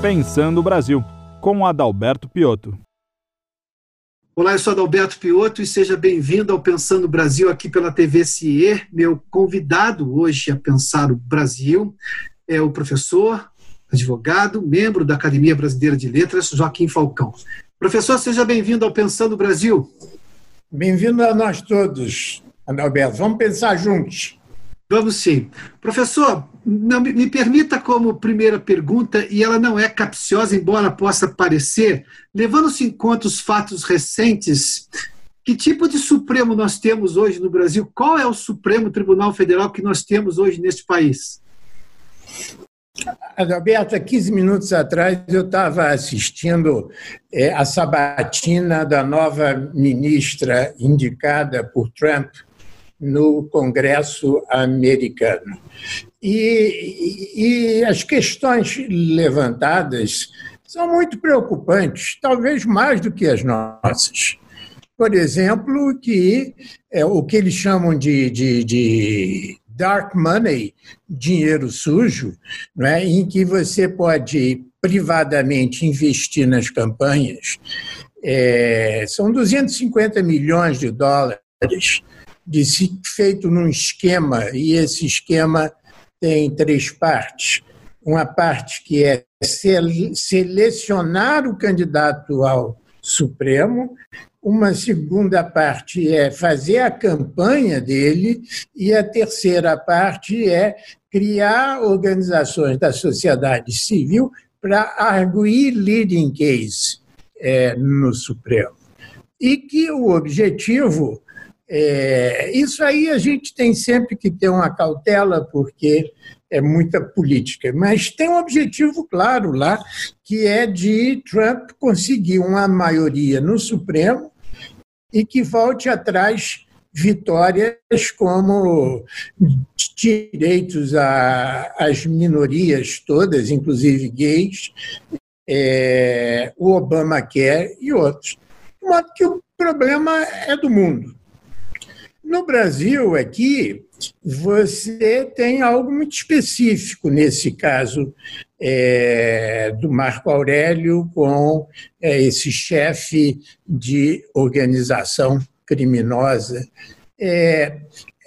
Pensando o Brasil, com Adalberto Piotto. Olá, eu sou Adalberto Piotto e seja bem-vindo ao Pensando Brasil aqui pela TV CIE. Meu convidado hoje a pensar o Brasil é o professor, advogado, membro da Academia Brasileira de Letras, Joaquim Falcão. Professor, seja bem-vindo ao Pensando Brasil. Bem-vindo a nós todos, Adalberto. Vamos pensar juntos. Vamos sim. Professor, não, me permita como primeira pergunta, e ela não é capciosa, embora possa parecer, levando-se em conta os fatos recentes, que tipo de Supremo nós temos hoje no Brasil? Qual é o Supremo Tribunal Federal que nós temos hoje neste país? Adalberto, há 15 minutos atrás eu estava assistindo é, a sabatina da nova ministra indicada por Trump no Congresso americano. E, e, as questões levantadas são muito preocupantes, talvez mais do que as nossas. Por exemplo, que é, o que eles chamam de, de, de dark money, dinheiro sujo, não é? em que você pode privadamente investir nas campanhas, é, são 250 milhões de dólares de, feito num esquema, e esse esquema tem três partes. Uma parte que é selecionar o candidato ao Supremo, uma segunda parte é fazer a campanha dele, e a terceira parte é criar organizações da sociedade civil para arguir leading case é, no Supremo. E que o objetivo é, isso aí a gente tem sempre que ter uma cautela, porque é muita política, mas tem um objetivo claro lá, que é de Trump conseguir uma maioria no Supremo e que volte atrás vitórias como direitos às minorias todas, inclusive gays, é, o Obamacare e outros. De modo que o problema é do mundo. No Brasil, aqui, você tem algo muito específico nesse caso é, do Marco Aurélio com é, esse chefe de organização criminosa. É,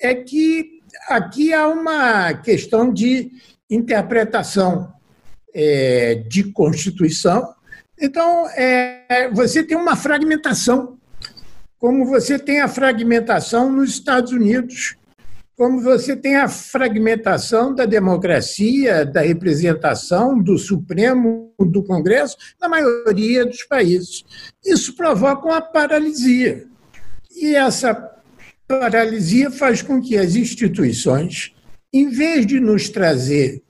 é que aqui há uma questão de interpretação é, de Constituição. Então, é, você tem uma fragmentação como você tem a fragmentação nos Estados Unidos, como você tem a fragmentação da democracia, da representação do Supremo, do Congresso, na maioria dos países. Isso provoca uma paralisia. E essa paralisia faz com que as instituições, em vez de nos trazer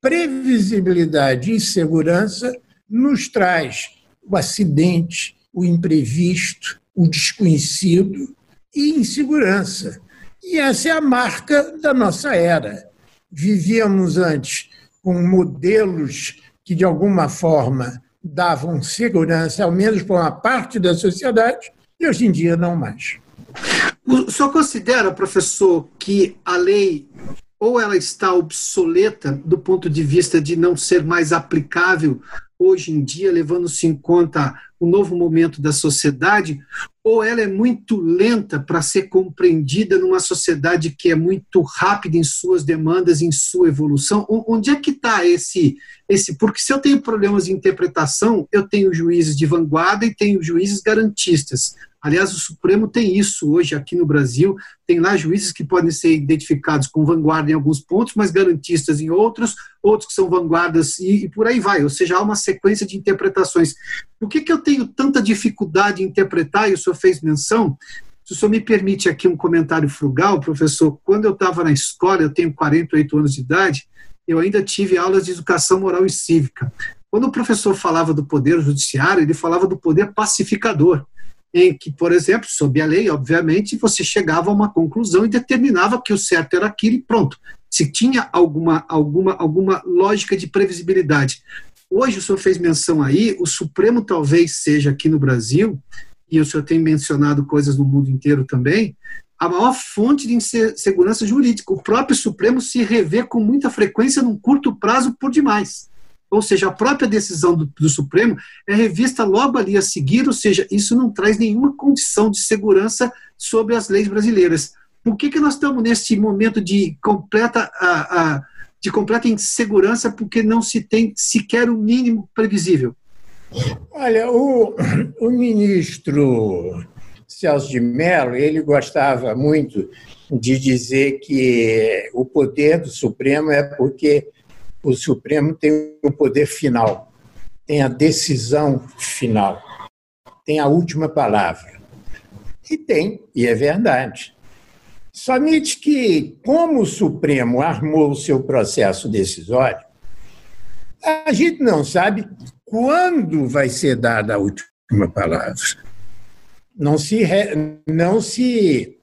previsibilidade e segurança, nos traz o acidente, o imprevisto, o desconhecido e insegurança. E essa é a marca da nossa era. Vivíamos antes com modelos que, de alguma forma, davam segurança, ao menos para uma parte da sociedade, e hoje em dia não mais. O senhor considera, professor, que a lei ou ela está obsoleta do ponto de vista de não ser mais aplicável hoje em dia, levando-se em conta o novo momento da sociedade, ou ela é muito lenta para ser compreendida numa sociedade que é muito rápida em suas demandas, em sua evolução? Onde é que está esse, esse? Porque se eu tenho problemas de interpretação, eu tenho juízes de vanguarda e tenho juízes garantistas. Aliás, o Supremo tem isso hoje aqui no Brasil. Tem lá juízes que podem ser identificados com vanguarda em alguns pontos, mas garantistas em outros, outros que são vanguardas e, e por aí vai. Ou seja, há uma sequência de interpretações. Por que, que eu tenho tanta dificuldade em interpretar, e o senhor fez menção, se o senhor me permite aqui um comentário frugal, professor, quando eu estava na escola, eu tenho 48 anos de idade, eu ainda tive aulas de educação moral e cívica. Quando o professor falava do poder judiciário, ele falava do poder pacificador em que, por exemplo, sob a lei, obviamente, você chegava a uma conclusão e determinava que o certo era aquilo e pronto. Se tinha alguma, alguma, alguma lógica de previsibilidade. Hoje, o senhor fez menção aí, o Supremo talvez seja aqui no Brasil, e o senhor tem mencionado coisas no mundo inteiro também, a maior fonte de insegurança jurídica. O próprio Supremo se revê com muita frequência num curto prazo por demais. Ou seja, a própria decisão do, do, Supremo é revista logo ali a seguir, ou seja, isso não traz nenhuma condição de segurança sobre as leis brasileiras. Por que, que nós estamos nesse momento de completa, a, a, de completa insegurança porque não se tem sequer o mínimo previsível? Olha, o, o ministro Celso de Mello, ele gostava muito de dizer que o poder do Supremo é porque o Supremo tem o poder final, tem a decisão final, tem a última palavra. E tem, e é verdade. Somente que, como o Supremo armou o seu processo decisório, a gente não sabe quando vai ser dada a última palavra. Não se, não se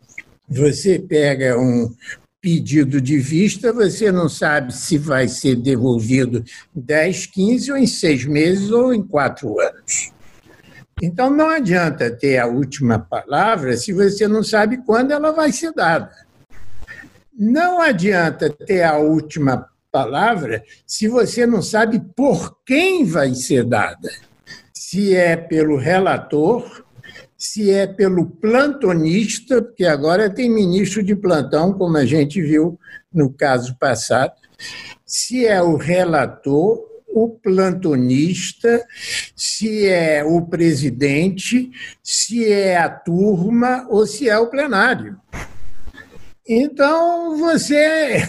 você pega um pedido de vista, você não sabe se vai ser devolvido 10, 15 ou em seis meses ou em quatro anos. Então não adianta ter a última palavra se você não sabe quando ela vai ser dada. Não adianta ter a última palavra se você não sabe por quem vai ser dada. Se é pelo relator, se é pelo plantonista, porque agora tem ministro de plantão, como a gente viu no caso passado, se é o relator, o plantonista, se é o presidente, se é a turma ou se é o plenário. Então, você,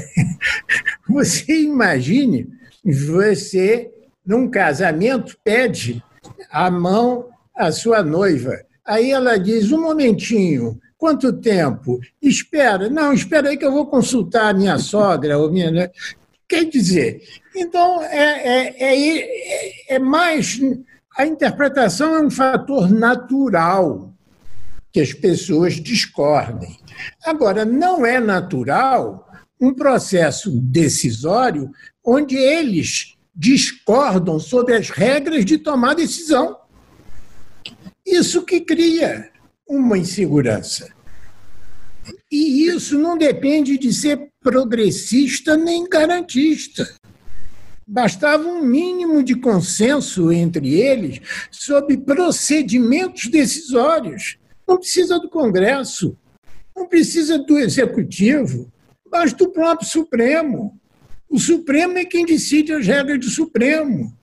você imagine, você, num casamento, pede a mão à sua noiva Aí ela diz: um momentinho, quanto tempo? Espera, não, espera aí que eu vou consultar a minha sogra ou minha. Quer dizer, então é, é, é, é mais. A interpretação é um fator natural que as pessoas discordem. Agora, não é natural um processo decisório onde eles discordam sobre as regras de tomar decisão. Isso que cria uma insegurança. E isso não depende de ser progressista nem garantista. Bastava um mínimo de consenso entre eles sobre procedimentos decisórios. Não precisa do Congresso, não precisa do Executivo, basta o próprio Supremo. O Supremo é quem decide as regras do Supremo.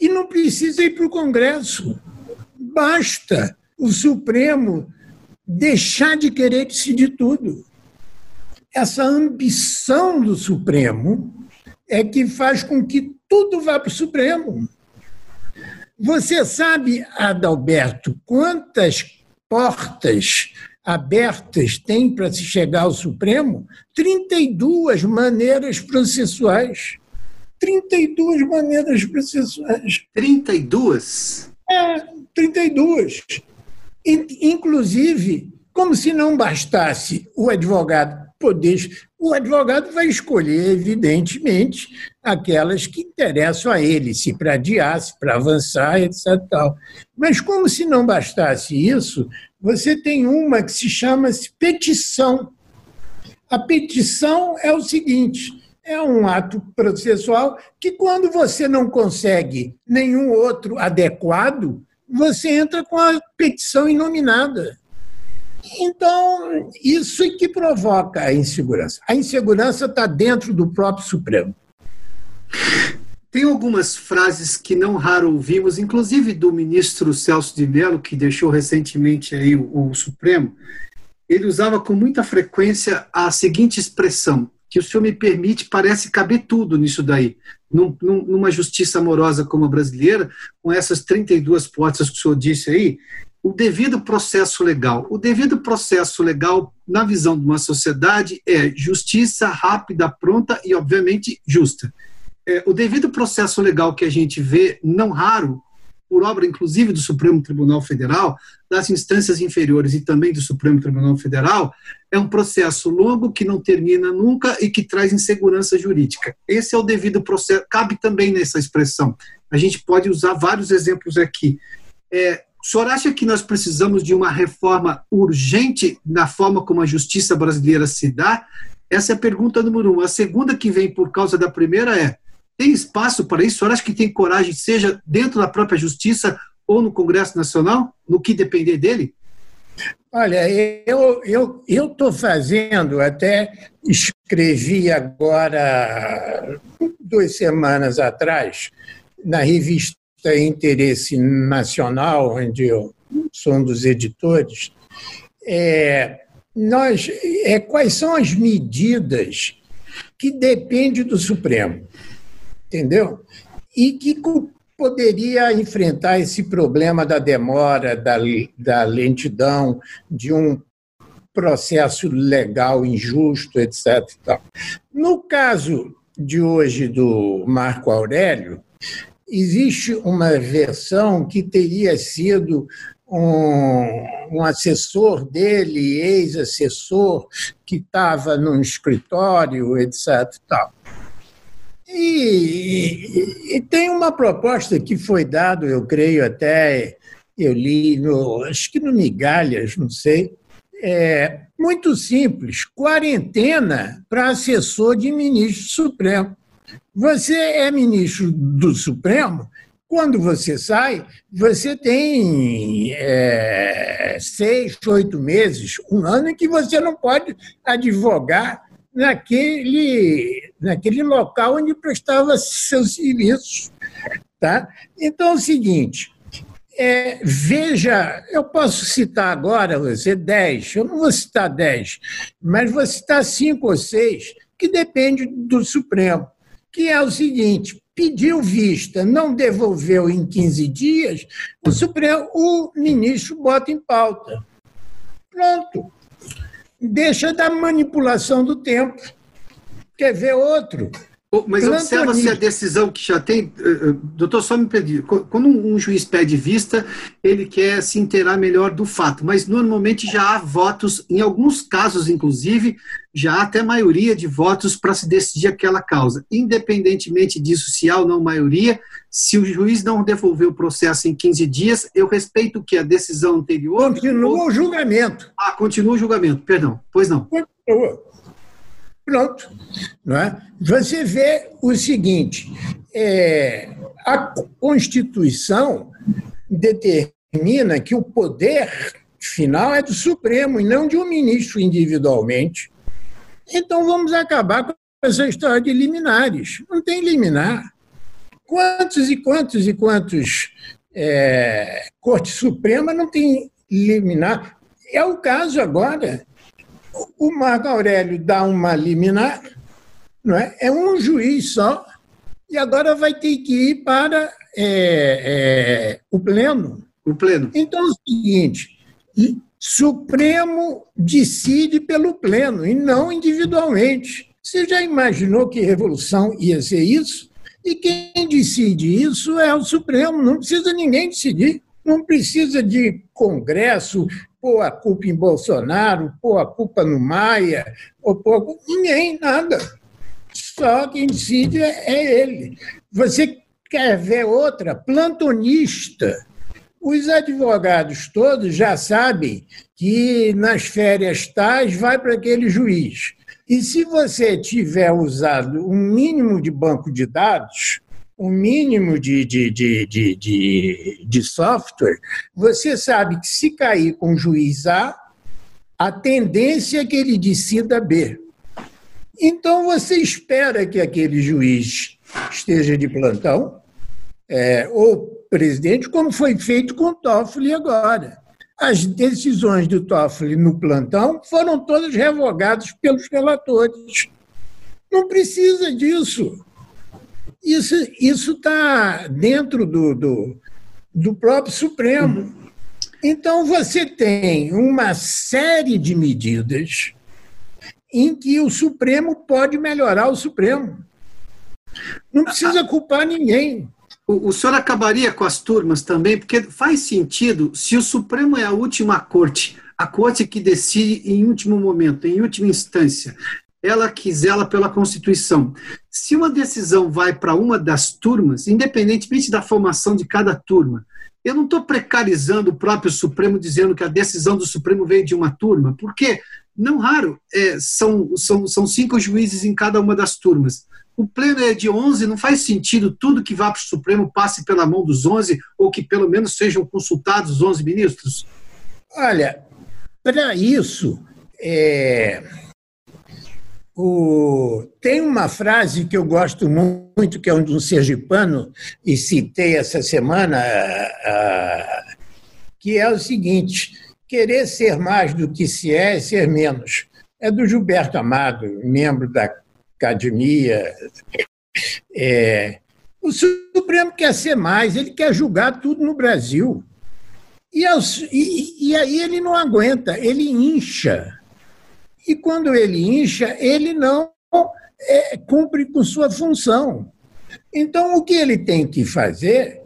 E não precisa ir para o Congresso. Basta o Supremo deixar de querer decidir tudo. Essa ambição do Supremo é que faz com que tudo vá para o Supremo. Você sabe, Adalberto, quantas portas abertas tem para se chegar ao Supremo? 32 maneiras processuais. 32 maneiras processuais. 32? É, 32. Inclusive, como se não bastasse o advogado poder. O advogado vai escolher, evidentemente, aquelas que interessam a ele, se para adiar, se para avançar, etc. Tal. Mas, como se não bastasse isso, você tem uma que se chama -se petição. A petição é o seguinte: é um ato processual que, quando você não consegue nenhum outro adequado, você entra com a petição inominada. Então, isso é que provoca a insegurança. A insegurança está dentro do próprio Supremo. Tem algumas frases que não raro ouvimos, inclusive do ministro Celso de Mello, que deixou recentemente aí o, o Supremo. Ele usava com muita frequência a seguinte expressão: que o senhor me permite, parece caber tudo nisso daí. Num, numa justiça amorosa como a brasileira, com essas 32 portas que o senhor disse aí, o devido processo legal. O devido processo legal, na visão de uma sociedade, é justiça rápida, pronta e, obviamente, justa. É, o devido processo legal que a gente vê, não raro, por obra inclusive do Supremo Tribunal Federal, das instâncias inferiores e também do Supremo Tribunal Federal, é um processo longo que não termina nunca e que traz insegurança jurídica. Esse é o devido processo, cabe também nessa expressão. A gente pode usar vários exemplos aqui. É, o senhor acha que nós precisamos de uma reforma urgente na forma como a justiça brasileira se dá? Essa é a pergunta número um. A segunda, que vem por causa da primeira, é: Tem espaço para isso? Senhor acha que tem coragem, seja dentro da própria justiça ou no Congresso Nacional, no que depender dele? Olha, eu eu estou fazendo até escrevi agora duas semanas atrás na revista Interesse Nacional, onde eu sou um dos editores, é, nós, é, quais são as medidas que dependem do Supremo, entendeu? E que poderia enfrentar esse problema da demora, da, da lentidão, de um processo legal injusto, etc. No caso de hoje do Marco Aurélio, existe uma versão que teria sido um, um assessor dele, ex-assessor, que estava num escritório, etc. Tal. E, e, tem uma proposta que foi dada, eu creio até, eu li, no, acho que no Migalhas, não sei, é muito simples: quarentena para assessor de ministro supremo. Você é ministro do Supremo, quando você sai, você tem é, seis, oito meses, um ano em que você não pode advogar naquele, naquele local onde prestava seus serviços. Tá? Então é o seguinte. É, veja, eu posso citar agora você dez, eu não vou citar dez, mas vou citar cinco ou seis, que depende do Supremo, que é o seguinte: pediu vista, não devolveu em 15 dias, o Supremo, o ministro bota em pauta. Pronto. Deixa da manipulação do tempo. Quer ver outro? Mas observa se a decisão que já tem. Eh, eh, doutor, só me pedir. Quando um juiz pede vista, ele quer se inteirar melhor do fato, mas normalmente já há votos, em alguns casos, inclusive, já há até maioria de votos para se decidir aquela causa. Independentemente disso, se há ou não maioria, se o juiz não devolver o processo em 15 dias, eu respeito que a decisão anterior. Continua ou... o julgamento. Ah, continua o julgamento, perdão. Pois não. Continua. Pronto. Não é? Você vê o seguinte: é, a Constituição determina que o poder final é do Supremo e não de um ministro individualmente. Então vamos acabar com essa história de liminares. Não tem liminar. Quantos e quantos e quantos é, Corte Suprema não tem liminar? É o caso agora o Marco Aurélio dá uma liminar, não é? é um juiz só, e agora vai ter que ir para é, é, o pleno. O pleno. Então é o seguinte: Supremo decide pelo pleno e não individualmente. Você já imaginou que revolução ia ser isso? E quem decide isso é o Supremo, não precisa ninguém decidir. Não precisa de Congresso, pôr a culpa em Bolsonaro, pôr a culpa no Maia, ou pôr ninguém, nada. Só quem decide é ele. Você quer ver outra? Plantonista. Os advogados todos já sabem que nas férias tais vai para aquele juiz. E se você tiver usado um mínimo de banco de dados, o mínimo de, de, de, de, de, de software, você sabe que se cair com o juiz A, a tendência é que ele decida B. Então você espera que aquele juiz esteja de plantão, é, ou presidente, como foi feito com o Toffoli agora. As decisões do Toffoli no plantão foram todas revogadas pelos relatores. Não precisa disso. Isso está dentro do, do, do, próprio Supremo. Então, você tem uma série de medidas em que o Supremo pode melhorar o Supremo. Não precisa culpar ninguém. O, o senhor acabaria com as turmas também, porque faz sentido se o Supremo é a última corte, a corte que decide em último momento, em última instância, ela que zela pela Constituição. Se uma decisão vai para uma das turmas, independentemente da formação de cada turma, eu não estou precarizando o próprio Supremo dizendo que a decisão do Supremo veio de uma turma, porque, não raro, é, são, são, são cinco juízes em cada uma das turmas. o pleno é de 11, não faz sentido tudo que vá para o Supremo passe pela mão dos 11 ou que pelo menos sejam consultados os 11 ministros? Olha, para isso, é, o, tem uma frase que eu gosto muito, que é de um sergipano, e citei essa semana, que é o seguinte: querer ser mais do que se é é ser menos. É do Gilberto Amado, membro da academia. É, o Supremo quer ser mais, ele quer julgar tudo no Brasil. E, e, e aí ele não aguenta, ele incha e quando ele incha, ele não é, cumpre com sua função. Então, o que ele tem que fazer,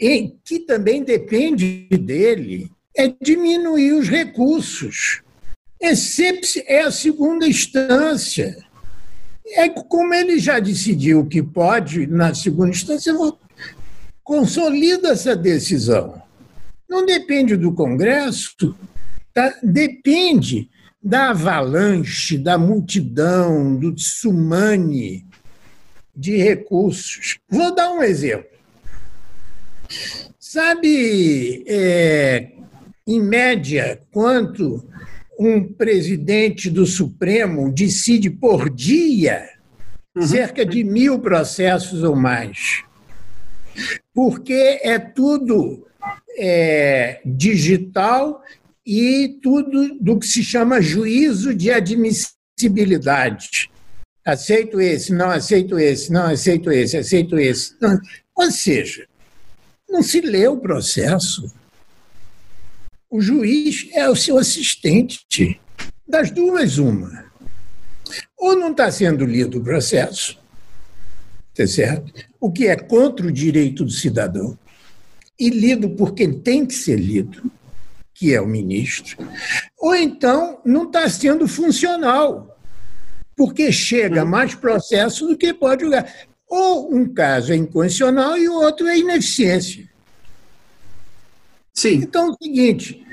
e que também depende dele, é diminuir os recursos. É a segunda instância. É como ele já decidiu que pode, na segunda instância, consolida essa decisão. Não depende do Congresso, tá? depende da avalanche, da multidão, do tsunami de recursos. Vou dar um exemplo. Sabe, é, em média, quanto um presidente do Supremo decide por dia? Uhum. Cerca de mil processos ou mais. Porque é tudo é, digital e tudo do que se chama juízo de admissibilidade. Aceito esse, não aceito esse, não aceito esse, aceito esse. Não. Ou seja, não se lê o processo. O juiz é o seu assistente. Das duas, uma. Ou não está sendo lido o processo, tá certo? o que é contra o direito do cidadão, e lido porque tem que ser lido que é o ministro, ou então não está sendo funcional, porque chega mais processo do que pode julgar. Ou um caso é incondicional e o outro é ineficiência. Sim. Então é o seguinte: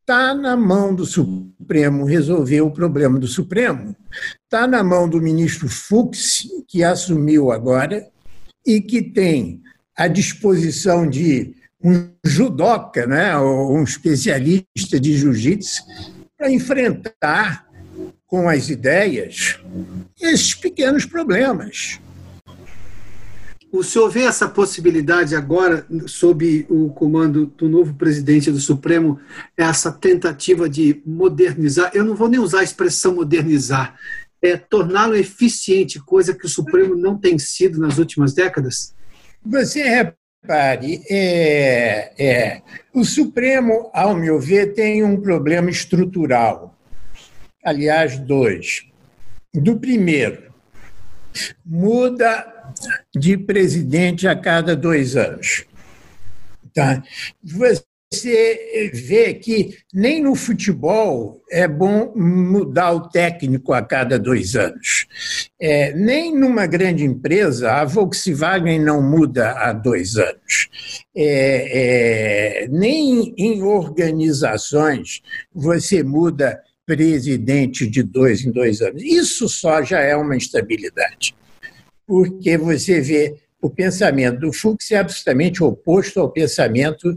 está na mão do Supremo resolver o problema do Supremo, está na mão do ministro Fux, que assumiu agora, e que tem a disposição de um judoca, né, ou um especialista de jiu-jitsu, para enfrentar com as ideias esses pequenos problemas. O senhor vê essa possibilidade agora, sob o comando do novo presidente do Supremo, essa tentativa de modernizar? Eu não vou nem usar a expressão modernizar, é torná-lo eficiente, coisa que o Supremo não tem sido nas últimas décadas? Você Repare, é, é, o Supremo, ao meu ver, tem um problema estrutural. Aliás, dois. Do primeiro, muda de presidente a cada dois anos. Tá? Você você vê que nem no futebol é bom mudar o técnico a cada dois anos. É, nem numa grande empresa, a Volkswagen não muda há dois anos. É, é, nem em organizações você muda presidente de dois em dois anos. Isso só já é uma instabilidade, porque você vê o pensamento do Fux é absolutamente oposto ao pensamento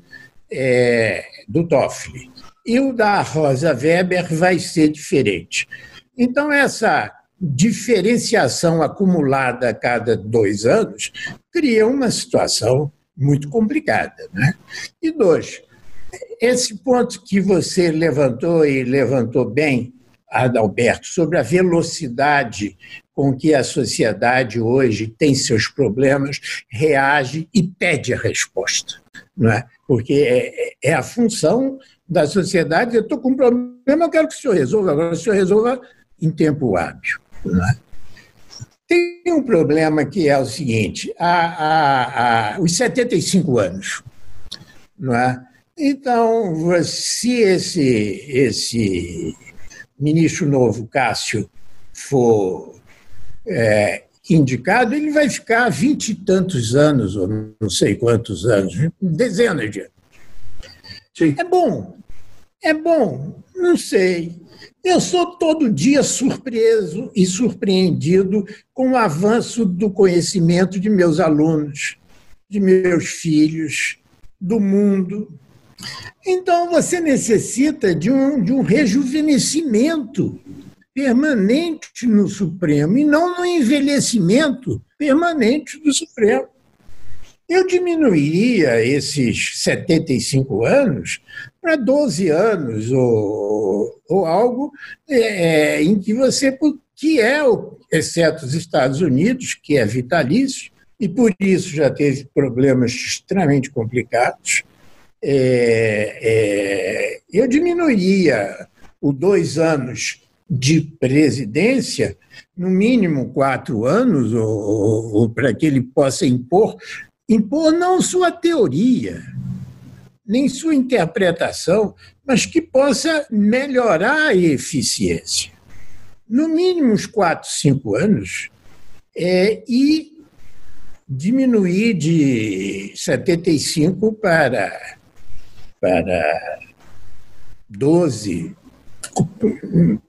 é, do Toffoli. E o da Rosa Weber vai ser diferente. Então, essa diferenciação acumulada a cada dois anos cria uma situação muito complicada. Né? E dois, esse ponto que você levantou e levantou bem, Adalberto, sobre a velocidade com que a sociedade hoje tem seus problemas, reage e pede a resposta. Não é? porque é, é a função da sociedade. Eu estou com um problema, eu quero que o senhor resolva, agora o senhor resolva em tempo hábil. É? Tem um problema que é o seguinte: a, a, a, os 75 anos. Não é? Então, se esse, esse ministro novo, Cássio, for é, indicado, ele vai ficar vinte e tantos anos, ou não sei quantos anos, dezenas de anos. Sim. É bom. É bom? Não sei. Eu sou todo dia surpreso e surpreendido com o avanço do conhecimento de meus alunos, de meus filhos, do mundo. Então, você necessita de um, de um rejuvenescimento permanente no Supremo e não no envelhecimento permanente do Supremo. Eu diminuiria esses 75 anos para 12 anos ou, ou algo é, em que você, que é, exceto os Estados Unidos, que é vitalício, e por isso já teve problemas extremamente complicados, é, é, eu diminuiria os dois anos de presidência, no mínimo quatro anos, ou, ou, ou para que ele possa impor impor não sua teoria, nem sua interpretação, mas que possa melhorar a eficiência. No mínimo uns quatro, cinco anos, é, e diminuir de 75 para, para 12,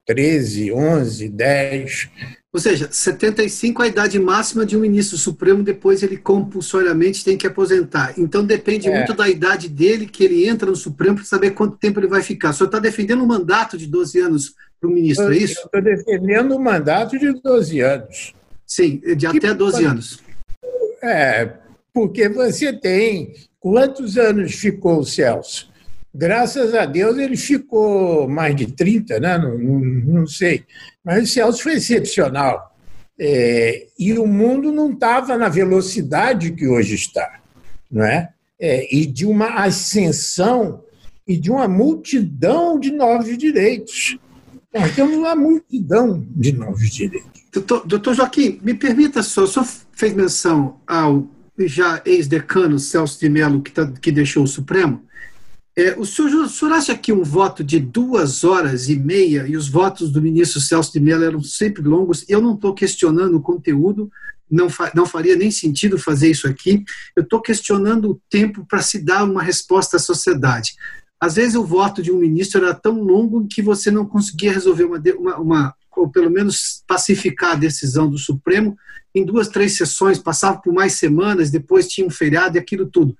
13, 11, 10, ou seja, 75 é a idade máxima de um ministro supremo, depois ele compulsoriamente tem que aposentar. Então depende é. muito da idade dele que ele entra no Supremo para saber quanto tempo ele vai ficar. O senhor está defendendo um mandato de 12 anos para o ministro, é isso? Estou defendendo um mandato de 12 anos. Sim, de até 12 anos. É, porque você tem. Quantos anos ficou o Celso? Graças a Deus ele ficou mais de 30, né? não, não, não sei. Mas o Celso foi excepcional. É, e o mundo não estava na velocidade que hoje está. Não é? é? E de uma ascensão e de uma multidão de novos direitos. Nós temos uma multidão de novos direitos. Doutor, doutor Joaquim, me permita só, o senhor fez menção ao já ex-decano Celso de Mello, que, tá, que deixou o Supremo. É, o, senhor, o senhor acha que um voto de duas horas e meia, e os votos do ministro Celso de Mello eram sempre longos, eu não estou questionando o conteúdo, não, fa, não faria nem sentido fazer isso aqui, eu estou questionando o tempo para se dar uma resposta à sociedade. Às vezes o voto de um ministro era tão longo que você não conseguia resolver uma, uma, uma ou pelo menos pacificar a decisão do Supremo em duas, três sessões, passava por mais semanas, depois tinha um feriado e aquilo tudo.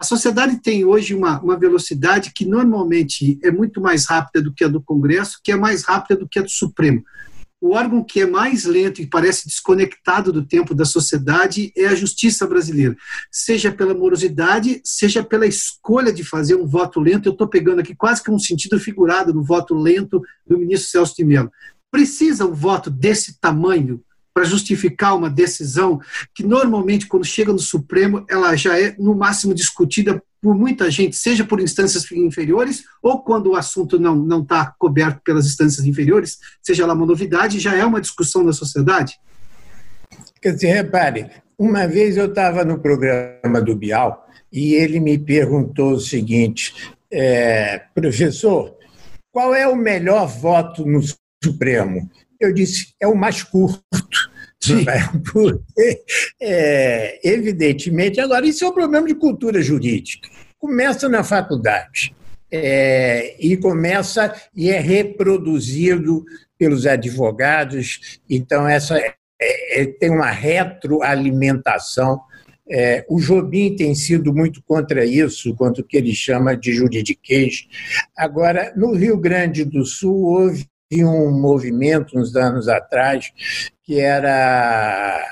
A sociedade tem hoje uma, uma velocidade que normalmente é muito mais rápida do que a do Congresso, que é mais rápida do que a do Supremo. O órgão que é mais lento e parece desconectado do tempo da sociedade é a justiça brasileira, seja pela morosidade, seja pela escolha de fazer um voto lento. Eu estou pegando aqui quase que um sentido figurado no voto lento do ministro Celso de Mello. Precisa um voto desse tamanho para justificar uma decisão que normalmente quando chega no Supremo ela já é no máximo discutida por muita gente, seja por instâncias inferiores ou quando o assunto não não está coberto pelas instâncias inferiores, seja lá uma novidade, já é uma discussão na sociedade. Quer dizer, repare, uma vez eu estava no programa do Bial e ele me perguntou o seguinte, é, professor, qual é o melhor voto no Supremo? Eu disse, é o mais curto. Porque, é, evidentemente, agora, isso é um problema de cultura jurídica. Começa na faculdade é, e começa e é reproduzido pelos advogados, então essa é, é, tem uma retroalimentação. É, o Jobim tem sido muito contra isso, contra o que ele chama de juridiquês. Agora, no Rio Grande do Sul, houve um movimento uns anos atrás que era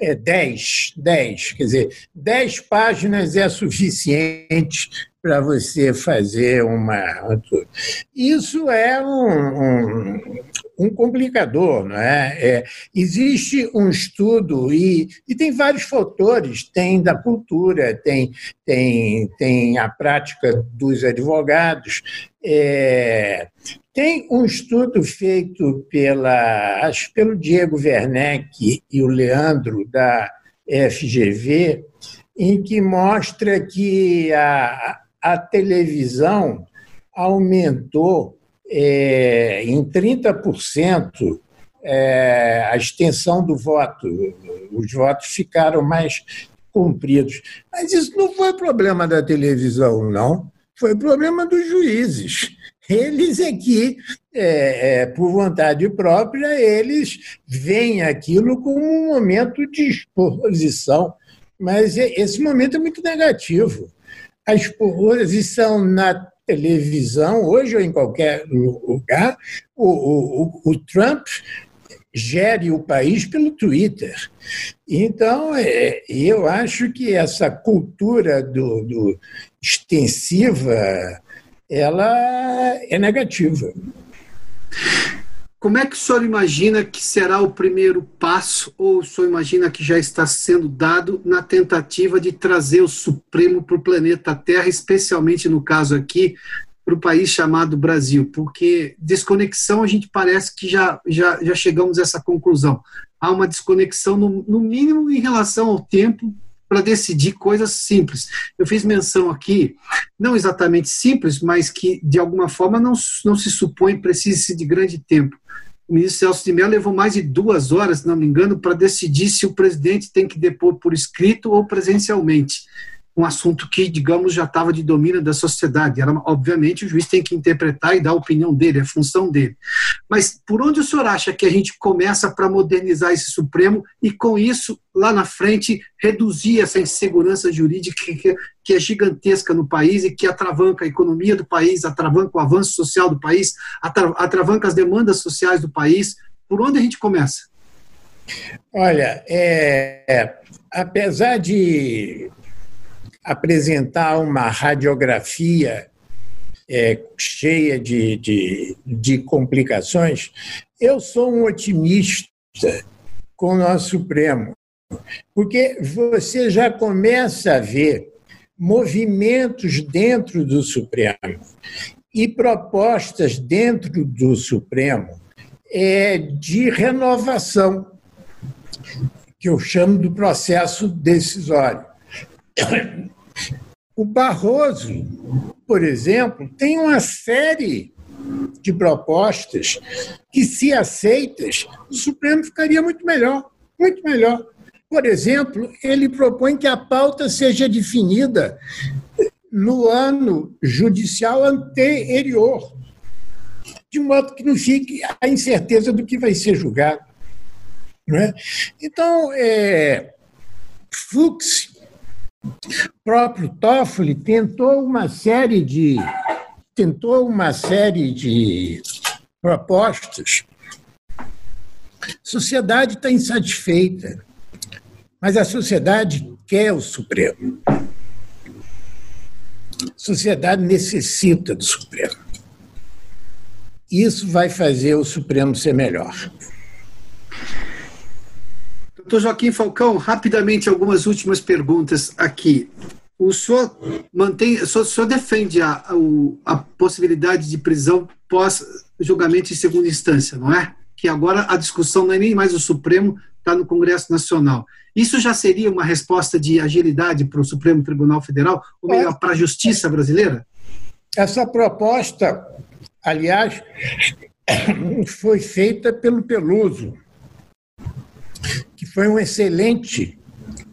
é, 10, 10, quer dizer, 10 páginas é suficiente para você fazer uma. Isso é um, um, um complicador, não é? é? Existe um estudo, e, e tem vários fatores: tem da cultura, tem, tem, tem a prática dos advogados, é, tem um estudo feito pela, acho, pelo Diego Werneck e o Leandro, da FGV, em que mostra que a, a televisão aumentou é, em 30% é, a extensão do voto. Os votos ficaram mais cumpridos. Mas isso não foi problema da televisão, não. Foi problema dos juízes. Eles é que, é, é, por vontade própria, eles veem aquilo como um momento de exposição. Mas esse momento é muito negativo. A exposição na televisão, hoje ou em qualquer lugar, o, o, o Trump gere o país pelo Twitter. Então, é, eu acho que essa cultura do, do extensiva, ela é negativa. Como é que o senhor imagina que será o primeiro passo, ou o senhor imagina que já está sendo dado na tentativa de trazer o Supremo para o planeta Terra, especialmente no caso aqui para o país chamado Brasil, porque desconexão a gente parece que já, já, já chegamos a essa conclusão. Há uma desconexão, no, no mínimo, em relação ao tempo para decidir coisas simples. Eu fiz menção aqui, não exatamente simples, mas que de alguma forma não, não se supõe precise de grande tempo. O ministro Celso de Mello levou mais de duas horas, se não me engano, para decidir se o presidente tem que depor por escrito ou presencialmente um assunto que, digamos, já estava de domínio da sociedade. Era, obviamente, o juiz tem que interpretar e dar a opinião dele, a função dele. Mas por onde o senhor acha que a gente começa para modernizar esse Supremo e, com isso, lá na frente, reduzir essa insegurança jurídica que, que é gigantesca no país e que atravanca a economia do país, atravanca o avanço social do país, atravanca as demandas sociais do país? Por onde a gente começa? Olha, é, apesar de apresentar uma radiografia é, cheia de, de, de complicações, eu sou um otimista com o nosso Supremo, porque você já começa a ver movimentos dentro do Supremo e propostas dentro do Supremo é, de renovação, que eu chamo do processo decisório. O Barroso, por exemplo, tem uma série de propostas que, se aceitas, o Supremo ficaria muito melhor, muito melhor. Por exemplo, ele propõe que a pauta seja definida no ano judicial anterior, de modo que não fique a incerteza do que vai ser julgado. Não é? Então, é, Fux o próprio Toffoli tentou uma série de tentou uma série de propostas. A sociedade está insatisfeita, mas a sociedade quer o Supremo. A sociedade necessita do Supremo. Isso vai fazer o Supremo ser melhor. Doutor Joaquim Falcão, rapidamente algumas últimas perguntas aqui. O senhor mantém, o senhor, o senhor defende a, a, a, possibilidade de prisão pós julgamento em segunda instância, não é? Que agora a discussão não é nem mais o Supremo, está no Congresso Nacional. Isso já seria uma resposta de agilidade para o Supremo Tribunal Federal, ou melhor, para a justiça brasileira? Essa proposta, aliás, foi feita pelo Peluso foi um excelente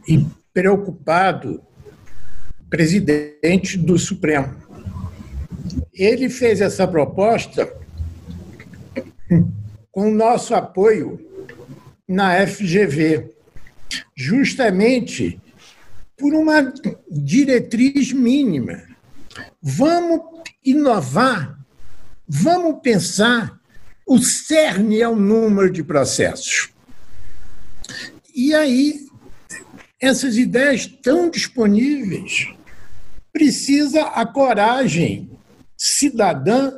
e preocupado presidente do Supremo. Ele fez essa proposta com nosso apoio na FGV, justamente por uma diretriz mínima. Vamos inovar, vamos pensar. O cerne é o número de processos. E aí, essas ideias estão disponíveis. Precisa a coragem cidadã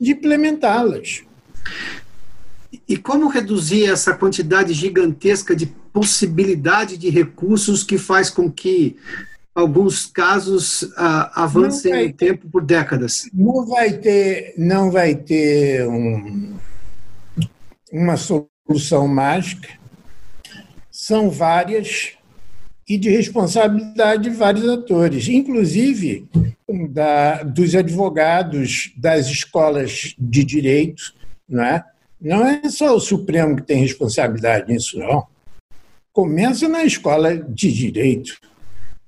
de implementá-las. E como reduzir essa quantidade gigantesca de possibilidade de recursos que faz com que alguns casos uh, avancem no tempo por décadas? Não vai ter, não vai ter um, uma solução mágica são várias e de responsabilidade de vários atores, inclusive da, dos advogados das escolas de direito, não é? Não é só o Supremo que tem responsabilidade nisso, não. Começa na escola de direito,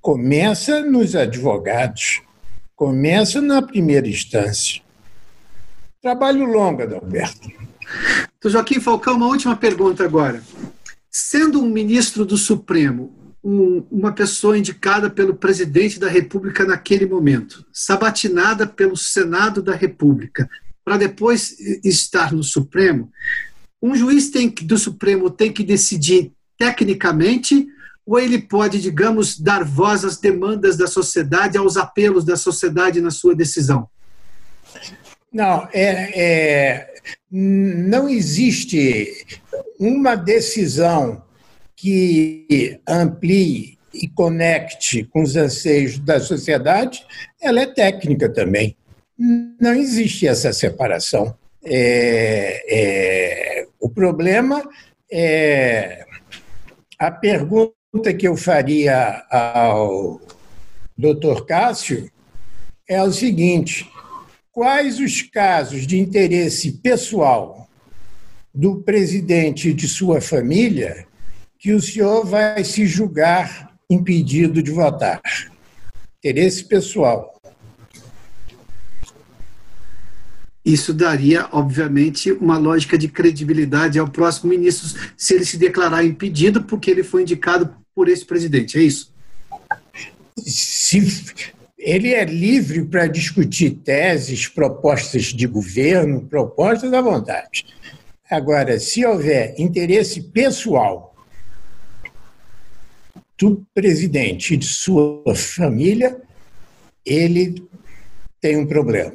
começa nos advogados, começa na primeira instância. Trabalho longo, Adalberto. Então, Joaquim Falcão, uma última pergunta agora. Sendo um ministro do Supremo, um, uma pessoa indicada pelo presidente da República naquele momento, sabatinada pelo Senado da República, para depois estar no Supremo, um juiz tem, do Supremo tem que decidir tecnicamente ou ele pode, digamos, dar voz às demandas da sociedade, aos apelos da sociedade na sua decisão? Não, é, é, não existe uma decisão que amplie e conecte com os anseios da sociedade, ela é técnica também. Não existe essa separação. É, é, o problema é a pergunta que eu faria ao doutor Cássio é o seguinte: quais os casos de interesse pessoal do presidente e de sua família que o senhor vai se julgar impedido de votar? Interesse pessoal. Isso daria, obviamente, uma lógica de credibilidade ao próximo ministro se ele se declarar impedido porque ele foi indicado por esse presidente, é isso? Se ele é livre para discutir teses, propostas de governo, propostas à vontade. Agora, se houver interesse pessoal do presidente e de sua família, ele tem um problema.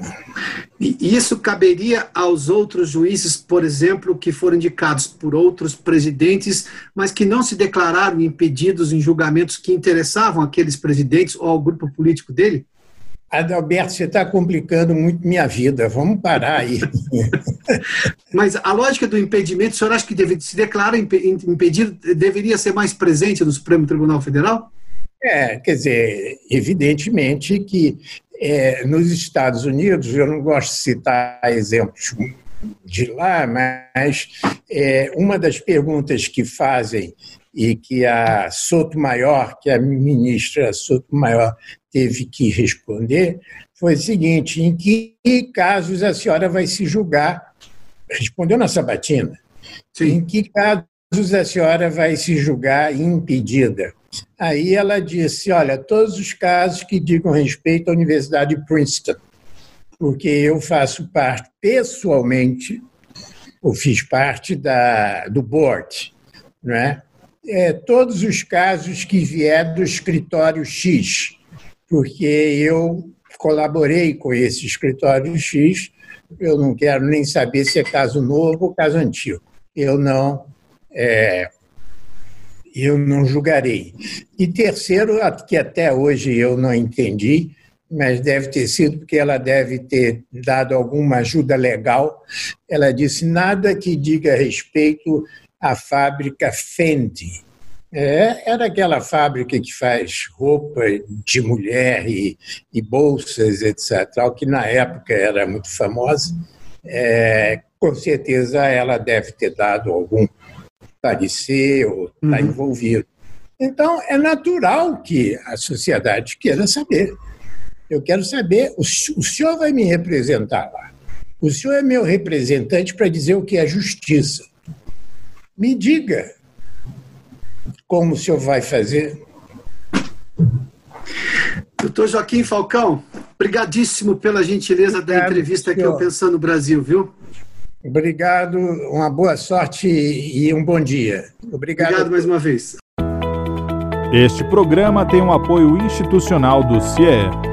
E isso caberia aos outros juízes, por exemplo, que foram indicados por outros presidentes, mas que não se declararam impedidos em julgamentos que interessavam aqueles presidentes ou ao grupo político dele? Adalberto, você está complicando muito minha vida. Vamos parar aí. Mas a lógica do impedimento, o senhor acha que deve, se declara impedido, deveria ser mais presente no Supremo Tribunal Federal? É, quer dizer, evidentemente que é, nos Estados Unidos, eu não gosto de citar exemplos de lá, mas é, uma das perguntas que fazem e que a Sotomayor, que a ministra Sotomayor teve que responder, foi o seguinte: em que casos a senhora vai se julgar? Respondeu na sabatina. Sim. Em que casos a senhora vai se julgar impedida? Aí ela disse: olha, todos os casos que digam respeito à Universidade de Princeton, porque eu faço parte pessoalmente, ou fiz parte da, do board, não é? é? Todos os casos que vier do escritório X, porque eu colaborei com esse escritório X, eu não quero nem saber se é caso novo ou caso antigo. Eu não é, eu não julgarei. E terceiro, que até hoje eu não entendi, mas deve ter sido porque ela deve ter dado alguma ajuda legal. Ela disse nada que diga respeito à fábrica Fendi. É, era aquela fábrica que faz roupa de mulher e, e bolsas, etc., que na época era muito famosa. É, com certeza ela deve ter dado algum estar tá uhum. envolvido. Então, é natural que a sociedade queira saber. Eu quero saber, o, o senhor vai me representar lá. O senhor é meu representante para dizer o que é justiça. Me diga como o senhor vai fazer. Doutor Joaquim Falcão, brigadíssimo pela gentileza da entrevista aqui ao Pensando Brasil, viu? Obrigado, uma boa sorte e um bom dia. Obrigado, Obrigado mais uma vez. Este programa tem um apoio institucional do CIE.